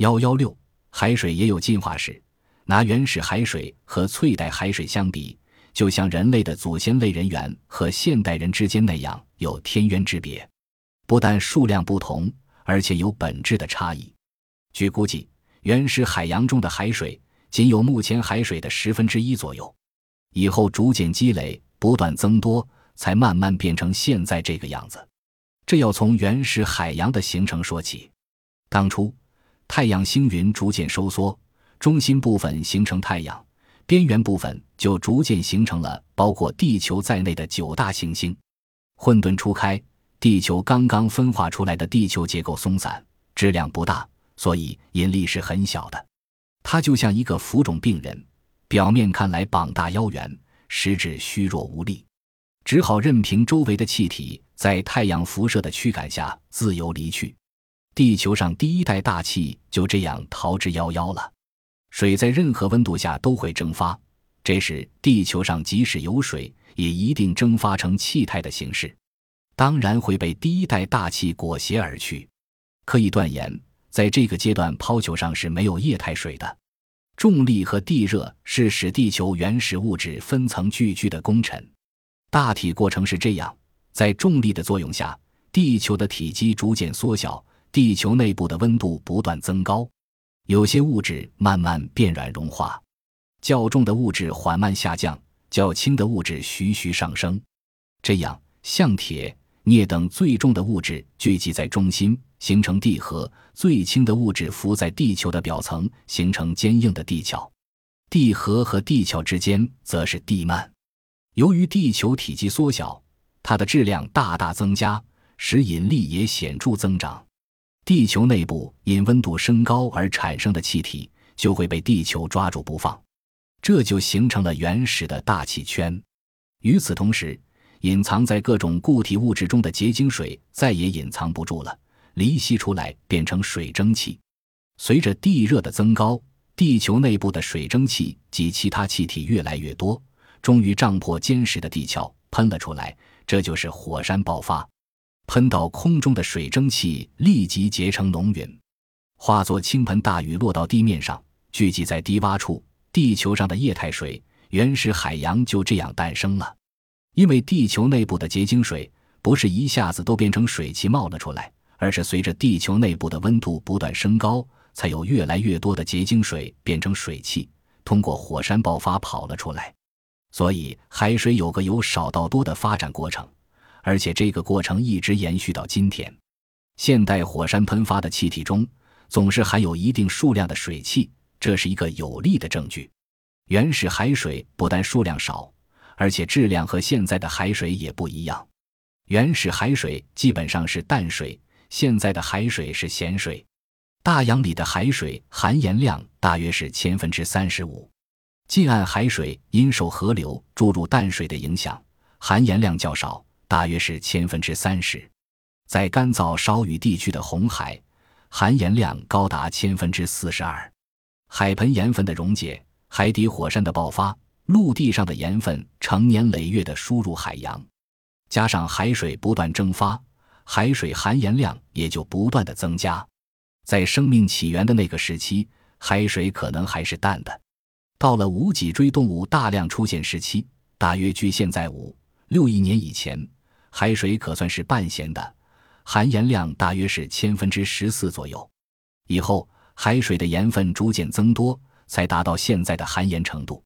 幺幺六，海水也有进化史。拿原始海水和翠带海水相比，就像人类的祖先类人猿和现代人之间那样，有天渊之别。不但数量不同，而且有本质的差异。据估计，原始海洋中的海水仅有目前海水的十分之一左右，以后逐渐积累，不断增多，才慢慢变成现在这个样子。这要从原始海洋的形成说起。当初，太阳星云逐渐收缩。中心部分形成太阳，边缘部分就逐渐形成了包括地球在内的九大行星。混沌初开，地球刚刚分化出来的地球结构松散，质量不大，所以引力是很小的。它就像一个浮肿病人，表面看来膀大腰圆，实质虚弱无力，只好任凭周围的气体在太阳辐射的驱赶下自由离去。地球上第一代大气就这样逃之夭夭了。水在任何温度下都会蒸发，这时地球上即使有水，也一定蒸发成气态的形式，当然会被第一代大气裹挟而去。可以断言，在这个阶段，抛球上是没有液态水的。重力和地热是使地球原始物质分层聚聚的功臣。大体过程是这样：在重力的作用下，地球的体积逐渐缩小，地球内部的温度不断增高。有些物质慢慢变软融化，较重的物质缓慢下降，较轻的物质徐徐上升。这样，像铁、镍等最重的物质聚集在中心，形成地核；最轻的物质浮在地球的表层，形成坚硬的地壳。地核和地壳之间则是地幔。由于地球体积缩小，它的质量大大增加，使引力也显著增长。地球内部因温度升高而产生的气体就会被地球抓住不放，这就形成了原始的大气圈。与此同时，隐藏在各种固体物质中的结晶水再也隐藏不住了，离析出来变成水蒸气。随着地热的增高，地球内部的水蒸气及其他气体越来越多，终于胀破坚实的地壳，喷了出来。这就是火山爆发。喷到空中的水蒸气立即结成浓云，化作倾盆大雨落到地面上，聚集在低洼处。地球上的液态水，原始海洋就这样诞生了。因为地球内部的结晶水不是一下子都变成水汽冒了出来，而是随着地球内部的温度不断升高，才有越来越多的结晶水变成水汽，通过火山爆发跑了出来。所以，海水有个由少到多的发展过程。而且这个过程一直延续到今天。现代火山喷发的气体中总是含有一定数量的水汽，这是一个有力的证据。原始海水不但数量少，而且质量和现在的海水也不一样。原始海水基本上是淡水，现在的海水是咸水。大洋里的海水含盐量大约是千分之三十五。近岸海水因受河流注入淡水的影响，含盐量较少。大约是千分之三十，在干燥少雨地区的红海，含盐量高达千分之四十二。海盆盐分的溶解，海底火山的爆发，陆地上的盐分成年累月的输入海洋，加上海水不断蒸发，海水含盐量也就不断的增加。在生命起源的那个时期，海水可能还是淡的。到了无脊椎动物大量出现时期，大约距现在五六亿年以前。海水可算是半咸的，含盐量大约是千分之十四左右。以后海水的盐分逐渐增多，才达到现在的含盐程度。